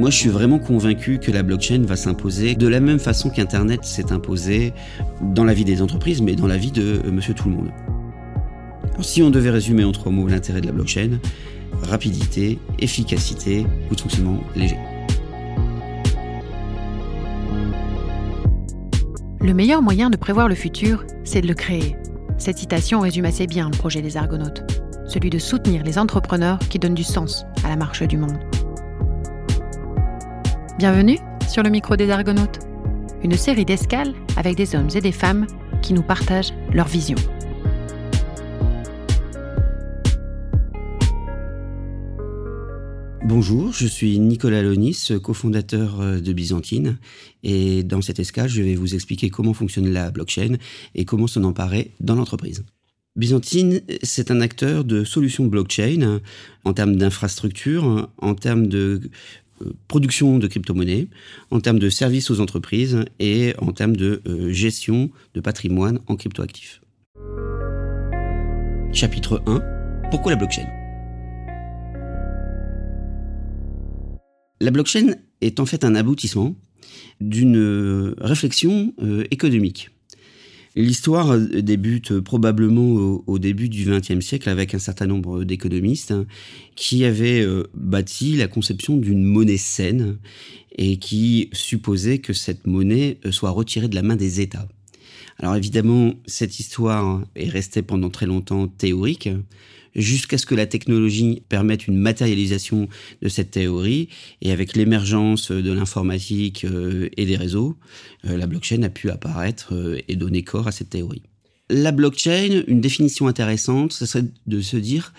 Moi, je suis vraiment convaincu que la blockchain va s'imposer de la même façon qu'Internet s'est imposé dans la vie des entreprises, mais dans la vie de euh, monsieur tout le monde. si on devait résumer en trois mots l'intérêt de la blockchain, rapidité, efficacité, coût de fonctionnement léger. Le meilleur moyen de prévoir le futur, c'est de le créer. Cette citation résume assez bien le projet des Argonautes, celui de soutenir les entrepreneurs qui donnent du sens à la marche du monde. Bienvenue sur le micro des Argonautes, une série d'escales avec des hommes et des femmes qui nous partagent leur vision. Bonjour, je suis Nicolas Lonis, cofondateur euh, de Byzantine, et dans cette escale, je vais vous expliquer comment fonctionne la blockchain et comment s'en emparer dans l'entreprise. Byzantine, c'est un acteur de solutions blockchain en termes d'infrastructure, en termes de euh, production de crypto-monnaies, en termes de services aux entreprises et en termes de euh, gestion de patrimoine en cryptoactifs. Chapitre 1. Pourquoi la blockchain? La blockchain est en fait un aboutissement d'une euh, réflexion euh, économique. L'histoire débute probablement au, début du XXe siècle avec un certain nombre d'économistes hein, qui avaient euh, bâti la conception d'une monnaie saine et qui supposaient que cette monnaie soit retirée de la main des États. Alors évidemment, cette histoire est restée pendant très longtemps théorique, jusqu'à ce que la technologie permette une matérialisation de cette théorie. Et avec l'émergence de l'informatique euh, et des réseaux, euh, la blockchain a pu apparaître euh, et donner corps à cette théorie. La blockchain, une définition intéressante, ce serait de se dire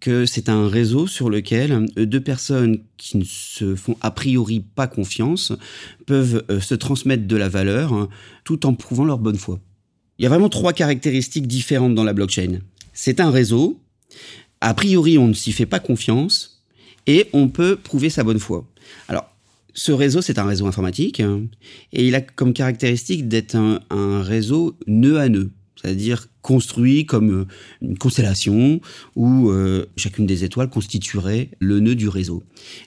que c'est un réseau sur lequel deux personnes qui ne se font a priori pas confiance peuvent se transmettre de la valeur hein, tout en prouvant leur bonne foi. Il y a vraiment trois caractéristiques différentes dans la blockchain. C'est un réseau, a priori, on ne s'y fait pas confiance et on peut prouver sa bonne foi. Alors, ce réseau, c'est un réseau informatique hein, et il a comme caractéristique d'être un, un réseau nœud à nœud c'est-à-dire construit comme euh, une constellation où euh, chacune des étoiles constituerait le nœud du réseau.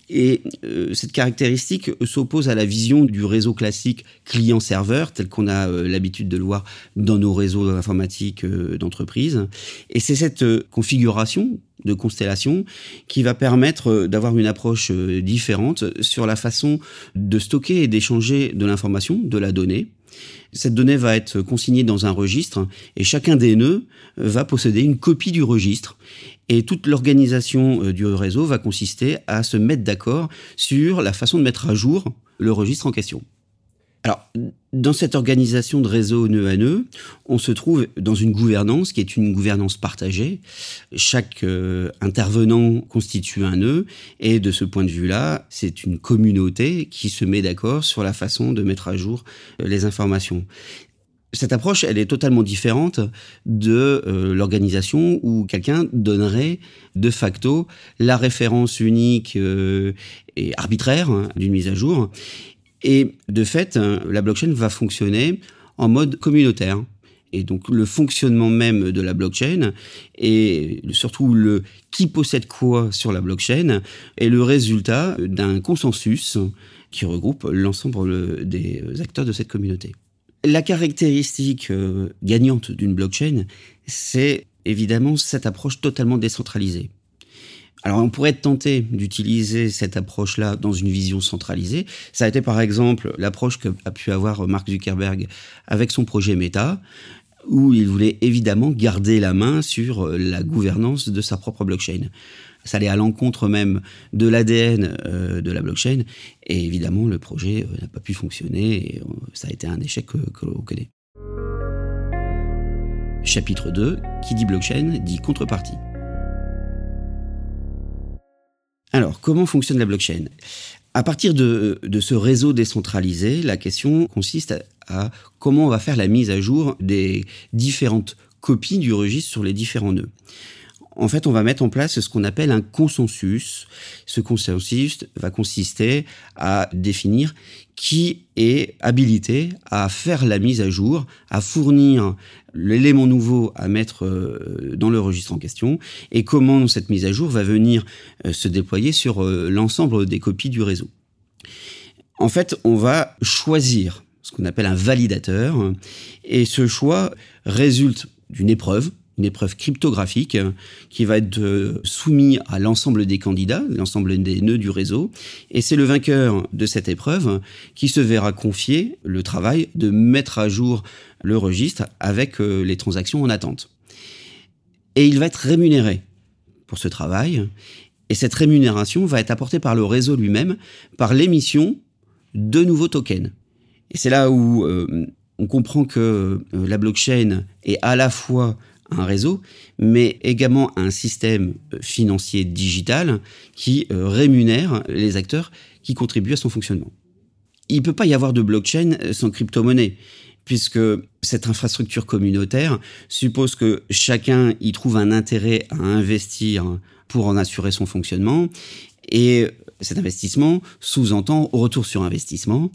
Et euh, cette caractéristique s'oppose à la vision du réseau classique client-serveur tel qu'on a l'habitude de le voir dans nos réseaux informatiques d'entreprise. Et c'est cette configuration de constellation qui va permettre d'avoir une approche différente sur la façon de stocker et d'échanger de l'information, de la donnée, cette donnée va être consignée dans un registre et chacun des nœuds va posséder une copie du registre. Et toute l'organisation euh, du réseau va consister à se mettre d'accord sur la façon de mettre à jour le registre en question. Alors, dans cette organisation de réseau nœud à nœud, on se trouve dans une gouvernance qui est une gouvernance partagée. Chaque euh, intervenant constitue un nœud et de ce point de vue-là, c'est une communauté qui se met d'accord sur la façon de mettre à jour euh, les informations. Cette approche, elle est totalement différente de euh, l'organisation où quelqu'un donnerait de facto la référence unique et arbitraire hein, d'une mise à jour et de fait, hein, la blockchain va fonctionner en mode communautaire. Et donc le fonctionnement même de la blockchain et surtout le qui possède quoi sur la blockchain est le résultat d'un consensus qui regroupe l'ensemble des acteurs de cette communauté. La caractéristique euh, gagnante d'une blockchain, c'est évidemment cette approche totalement décentralisée. Alors on pourrait être tenté d'utiliser cette approche-là dans une vision centralisée. Ça a été par exemple l'approche qu'a pu avoir Mark Zuckerberg avec son projet Meta, où il voulait évidemment garder la main sur la gouvernance de sa propre blockchain. Ça allait à l'encontre même de l'ADN euh, de la blockchain, et évidemment le projet euh, n'a pas pu fonctionner, et euh, ça a été un échec que l'on connaît. Chapitre 2, qui dit blockchain dit contrepartie. Alors, comment fonctionne la blockchain? À partir de, ce réseau décentralisé, la question consiste à, comment on va faire la mise à jour des différentes copies du registre sur les différents nœuds en fait, on va mettre en place ce qu'on appelle un consensus. Ce consensus va consister à définir qui est habilité à faire la mise à jour, à fournir l'élément nouveau à mettre euh, dans le registre en question, et comment cette mise à jour va venir euh, se déployer sur euh, l'ensemble des copies du réseau. En fait, on va choisir ce qu'on appelle un validateur, et ce choix résulte d'une épreuve, une épreuve cryptographique qui va être euh, soumise à l'ensemble des candidats, l'ensemble des nœuds du réseau. Et c'est le vainqueur de cette épreuve qui se verra confier le travail de mettre à jour le registre avec euh, les transactions en attente. Et il va être rémunéré pour ce travail. Et cette rémunération va être apportée par le réseau lui-même par l'émission de nouveaux tokens. Et c'est là où euh, on comprend que la blockchain est à la fois un réseau, mais également un système euh, financier digital qui euh, rémunère les acteurs qui contribuent à son fonctionnement. Il ne peut pas y avoir de blockchain euh, sans crypto-monnaie, puisque cette infrastructure communautaire suppose que chacun y trouve un intérêt à investir pour en assurer son fonctionnement, et cet investissement sous-entend retour sur investissement,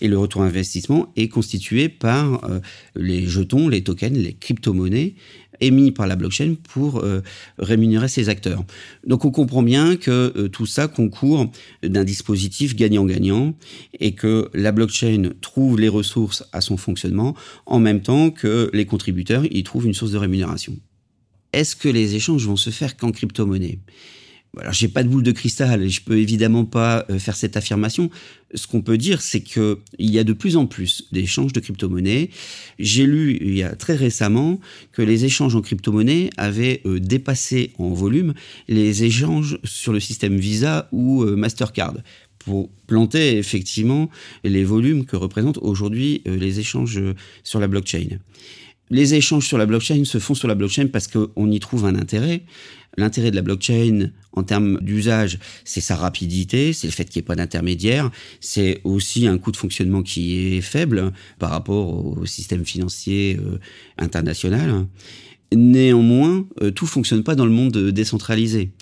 et le retour investissement est constitué par les jetons, les tokens, les crypto-monnaies émis par la blockchain pour euh, rémunérer ses acteurs. Donc on comprend bien que euh, tout ça concourt d'un dispositif gagnant-gagnant et que la blockchain trouve les ressources à son fonctionnement en même temps que les contributeurs y trouvent une source de rémunération. Est-ce que les échanges vont se faire qu'en crypto-monnaie? Alors, j'ai pas de boule de cristal et je peux évidemment pas euh, faire cette affirmation. Ce qu'on peut dire, c'est que il y a de plus en plus d'échanges de crypto-monnaies. J'ai lu il y a très récemment que les échanges en crypto-monnaie avaient euh, dépassé en volume les échanges sur le système Visa ou euh, Mastercard pour planter effectivement les volumes que représentent aujourd'hui les échanges sur la blockchain. Les échanges sur la blockchain se font sur la blockchain parce qu'on y trouve un intérêt. L'intérêt de la blockchain en termes d'usage, c'est sa rapidité, c'est le fait qu'il n'y ait pas d'intermédiaire, c'est aussi un coût de fonctionnement qui est faible par rapport au système financier euh, international. Néanmoins, euh, tout fonctionne pas dans le monde décentralisé.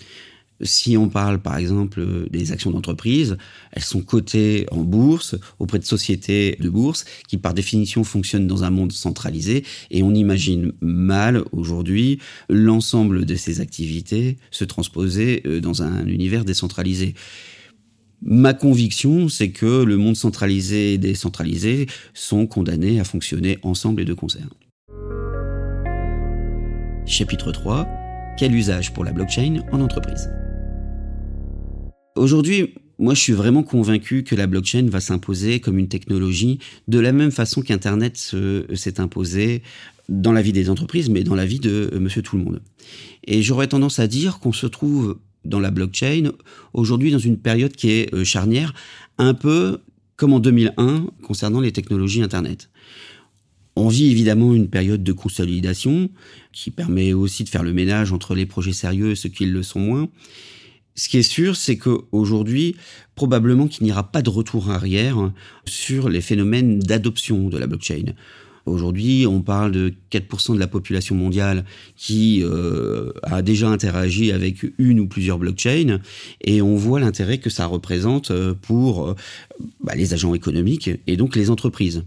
Si on parle par exemple des actions d'entreprise, elles sont cotées en bourse auprès de sociétés de bourse qui par définition fonctionnent dans un monde centralisé et on imagine mal aujourd'hui l'ensemble de ces activités se transposer euh, dans un univers décentralisé. Ma conviction, c'est que le monde centralisé et décentralisé sont condamnés à fonctionner ensemble et de concert. Chapitre 3. Quel usage pour la blockchain en entreprise? Aujourd'hui, moi, je suis vraiment convaincu que la blockchain va s'imposer comme une technologie de la même façon qu'Internet s'est imposé dans la vie des entreprises, mais dans la vie de euh, monsieur tout le monde. Et j'aurais tendance à dire qu'on se trouve dans la blockchain aujourd'hui dans une période qui est euh, charnière, un peu comme en 2001 concernant les technologies Internet. On vit évidemment une période de consolidation qui permet aussi de faire le ménage entre les projets sérieux et ceux qui le sont moins. Ce qui est sûr, c'est qu'aujourd'hui, probablement qu'il n'y aura pas de retour arrière sur les phénomènes d'adoption de la blockchain. Aujourd'hui, on parle de 4% de la population mondiale qui euh, a déjà interagi avec une ou plusieurs blockchains, et on voit l'intérêt que ça représente euh, pour euh, bah, les agents économiques et donc les entreprises.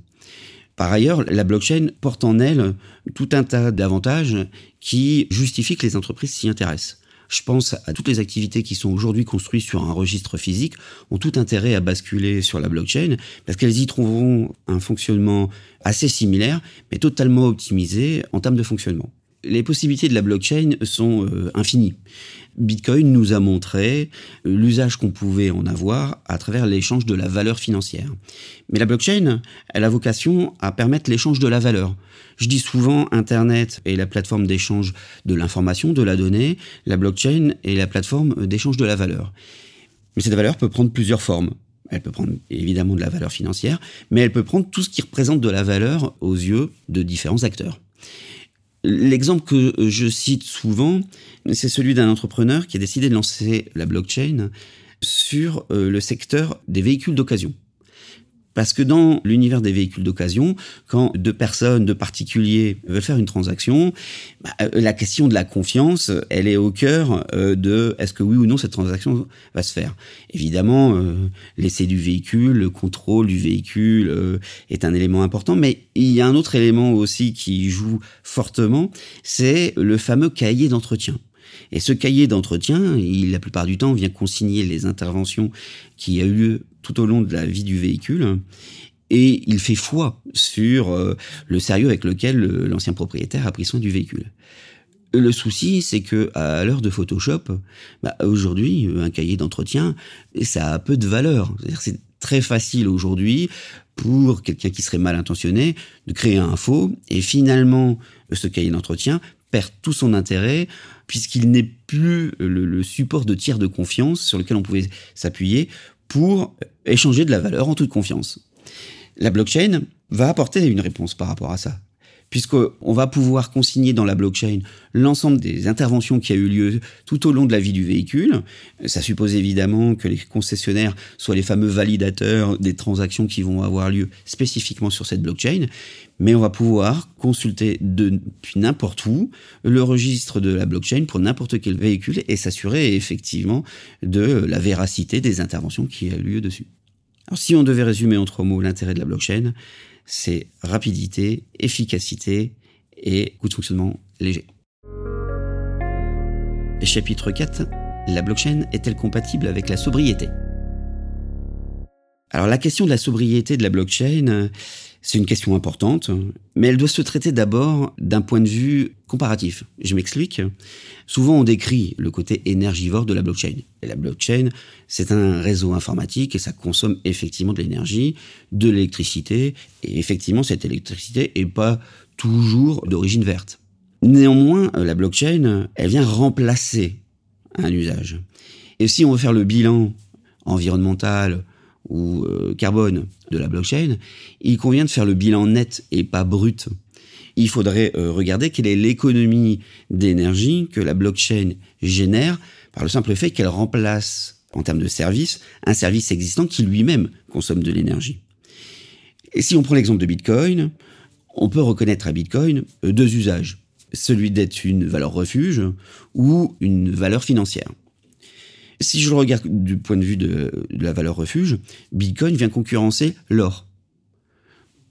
Par ailleurs, la blockchain porte en elle tout un tas d'avantages qui justifient que les entreprises s'y intéressent. Je pense à toutes les activités qui sont aujourd'hui construites sur un registre physique, ont tout intérêt à basculer sur la blockchain parce qu'elles y trouveront un fonctionnement assez similaire, mais totalement optimisé en termes de fonctionnement les possibilités de la blockchain sont euh, infinies. Bitcoin nous a montré euh, l'usage qu'on pouvait en avoir à travers l'échange de la valeur financière. Mais la blockchain, elle a vocation à permettre l'échange de la valeur. Je dis souvent Internet est la plateforme d'échange de l'information, de la donnée, la blockchain est la plateforme d'échange de la valeur. Mais cette valeur peut prendre plusieurs formes. Elle peut prendre évidemment de la valeur financière, mais elle peut prendre tout ce qui représente de la valeur aux yeux de différents acteurs. L'exemple que je cite souvent, c'est celui d'un entrepreneur qui a décidé de lancer la blockchain sur euh, le secteur des véhicules d'occasion. Parce que dans l'univers des véhicules d'occasion, quand deux personnes, deux particuliers veulent faire une transaction, bah, euh, la question de la confiance, elle est au cœur euh, de est-ce que oui ou non cette transaction va se faire. Évidemment, euh, l'essai du véhicule, le contrôle du véhicule est un élément important, mais il y a un autre élément aussi qui joue fortement, c'est le fameux cahier d'entretien. Et ce cahier d'entretien, la plupart du temps, vient consigner les interventions qui a eu lieu tout au long de la vie du véhicule. Et il fait foi sur euh, le sérieux avec lequel l'ancien propriétaire a pris soin du véhicule. Le souci, c'est que à l'heure de Photoshop, bah, aujourd'hui, un cahier d'entretien, ça a peu de valeur. C'est très facile aujourd'hui pour quelqu'un qui serait mal intentionné de créer un faux et finalement ce cahier d'entretien perd tout son intérêt puisqu'il n'est plus le, support de tiers de confiance sur lequel on pouvait s'appuyer pour échanger de la valeur en toute confiance. La blockchain va apporter une réponse par rapport à ça puisqu'on va pouvoir consigner dans la blockchain l'ensemble des interventions qui a eu lieu tout au long de la vie du véhicule. Ça suppose évidemment que les concessionnaires soient les fameux validateurs des transactions qui vont avoir lieu spécifiquement sur cette blockchain, mais on va pouvoir consulter depuis n'importe où le registre de la blockchain pour n'importe quel véhicule et s'assurer effectivement de la véracité des interventions qui a eu lieu dessus. Alors si on devait résumer en trois mots l'intérêt de la blockchain, c'est rapidité, efficacité et coût de fonctionnement léger. Chapitre 4. La blockchain est-elle compatible avec la sobriété? Alors la question de la sobriété de la blockchain, c'est une question importante, mais elle doit se traiter d'abord d'un point de vue comparatif. Je m'explique. Souvent, on décrit le côté énergivore de la blockchain. Et la blockchain, c'est un réseau informatique et ça consomme effectivement de l'énergie, de l'électricité. Et effectivement, cette électricité n'est pas toujours d'origine verte. Néanmoins, la blockchain, elle vient remplacer un usage. Et si on veut faire le bilan environnemental, ou euh, carbone de la blockchain, il convient de faire le bilan net et pas brut. Il faudrait euh, regarder quelle est l'économie d'énergie que la blockchain génère par le simple fait qu'elle remplace, en termes de service, un service existant qui lui-même consomme de l'énergie. Et si on prend l'exemple de Bitcoin, on peut reconnaître à Bitcoin euh, deux usages. Celui d'être une valeur refuge ou une valeur financière. Si je le regarde du point de vue de, la valeur refuge, Bitcoin vient concurrencer l'or.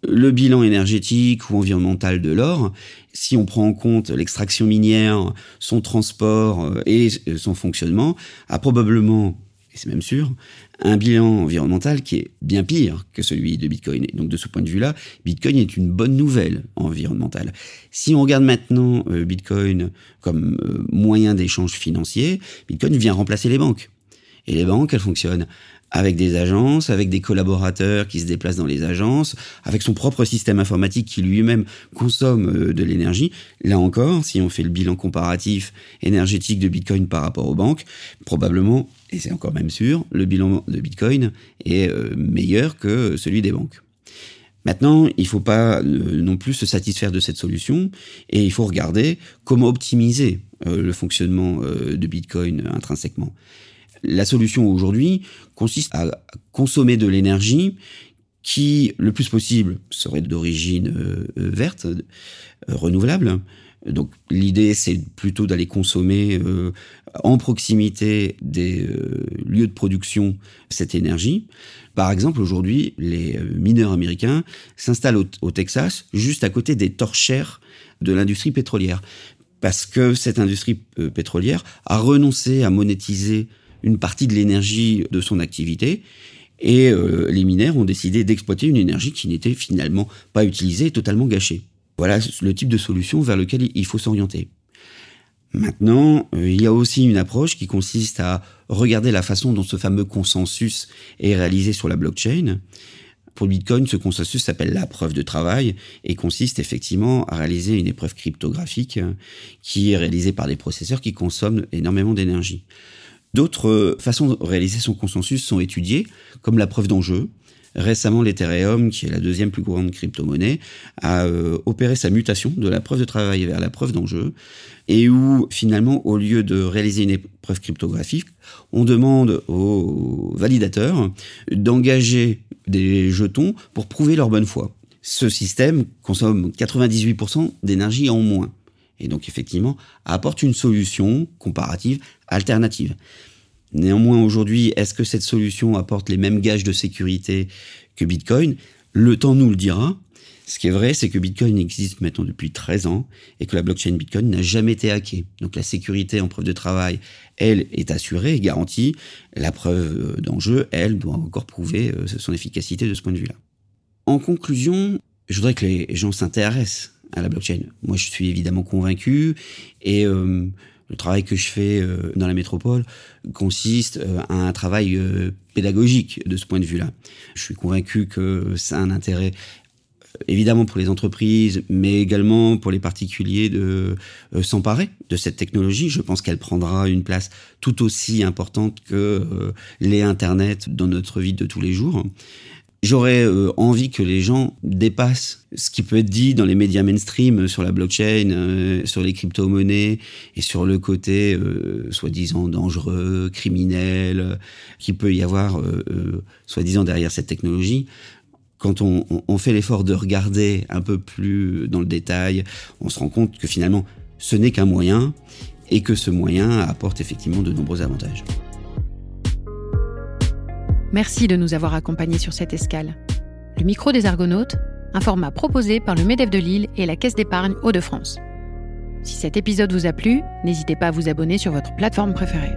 Le bilan énergétique ou environnemental de l'or, si on prend en compte l'extraction minière, son transport euh, et son fonctionnement, a probablement et c'est même sûr, un bilan environnemental qui est bien pire que celui de Bitcoin. Et donc de ce point de vue-là, Bitcoin est une bonne nouvelle environnementale. Si on regarde maintenant euh, Bitcoin comme euh, moyen d'échange financier, Bitcoin vient remplacer les banques. Et les banques, elles fonctionnent avec des agences, avec des collaborateurs qui se déplacent dans les agences, avec son propre système informatique qui lui-même consomme euh, de l'énergie. Là encore, si on fait le bilan comparatif énergétique de Bitcoin par rapport aux banques, probablement, et c'est encore même sûr, le bilan de Bitcoin est euh, meilleur que celui des banques. Maintenant, il ne faut pas euh, non plus se satisfaire de cette solution et il faut regarder comment optimiser le fonctionnement de Bitcoin intrinsèquement. La solution aujourd'hui consiste à consommer de l'énergie qui, le plus possible, serait d'origine euh, euh, verte, euh, renouvelable. Donc l'idée, c'est plutôt d'aller consommer en proximité des lieux de production cette énergie. Par exemple, aujourd'hui, les mineurs américains s'installent au, Texas, juste à côté des torchères de l'industrie pétrolière. Parce que cette industrie pétrolière a renoncé à monétiser une partie de l'énergie de son activité. Et euh, les mineurs ont décidé d'exploiter une énergie qui n'était finalement pas utilisée et totalement gâchée. Voilà le type de solution vers lequel il faut s'orienter. Maintenant, euh, il y a aussi une approche qui consiste à regarder la façon dont ce fameux consensus est réalisé sur la blockchain. Pour Bitcoin, ce consensus s'appelle la preuve de travail et consiste effectivement à réaliser une épreuve cryptographique qui est réalisée par des processeurs qui consomment énormément d'énergie. D'autres euh, façons de réaliser son consensus sont étudiées, comme la preuve d'enjeu. Récemment, l'Ethereum, qui est la deuxième plus grande crypto-monnaie, a euh, opéré sa mutation de la preuve de travail vers la preuve d'enjeu, et où finalement, au lieu de réaliser une épreuve cryptographique, on demande aux validateurs d'engager des jetons pour prouver leur bonne foi. Ce système consomme 98% d'énergie en moins et donc effectivement apporte une solution comparative alternative. Néanmoins, aujourd'hui, est-ce que cette solution apporte les mêmes gages de sécurité que Bitcoin? Le temps nous le dira. Ce qui est vrai, c'est que Bitcoin existe maintenant depuis 13 ans et que la blockchain Bitcoin n'a jamais été hackée. Donc la sécurité en preuve de travail, elle, est assurée et garantie. La preuve d'enjeu, elle, doit encore prouver euh, son efficacité de ce point de vue-là. En conclusion, je voudrais que les gens s'intéressent à la blockchain. Moi, je suis évidemment convaincu et euh, le travail que je fais euh, dans la métropole consiste euh, à un travail pédagogique de ce point de vue-là. Je suis convaincu que ça a un intérêt évidemment pour les entreprises, mais également pour les particuliers de s'emparer de cette technologie. Je pense qu'elle prendra une place tout aussi importante que les Internet dans notre vie de tous les jours. J'aurais euh, envie que les gens dépassent ce qui peut être dit dans les médias mainstream sur la blockchain, euh, sur les crypto-monnaies et sur le côté euh, soi-disant dangereux, criminel, qui peut y avoir soi-disant derrière cette technologie. Quand on fait l'effort de regarder un peu plus dans le détail, on se rend compte que finalement ce n'est qu'un moyen et que ce moyen apporte effectivement de nombreux avantages. Merci de nous avoir accompagnés sur cette escale. Le micro des Argonautes, un format proposé par le MEDEF de Lille et la Caisse d'épargne Hauts-de-France. Si cet épisode vous a plu, n'hésitez pas à vous abonner sur votre plateforme préférée.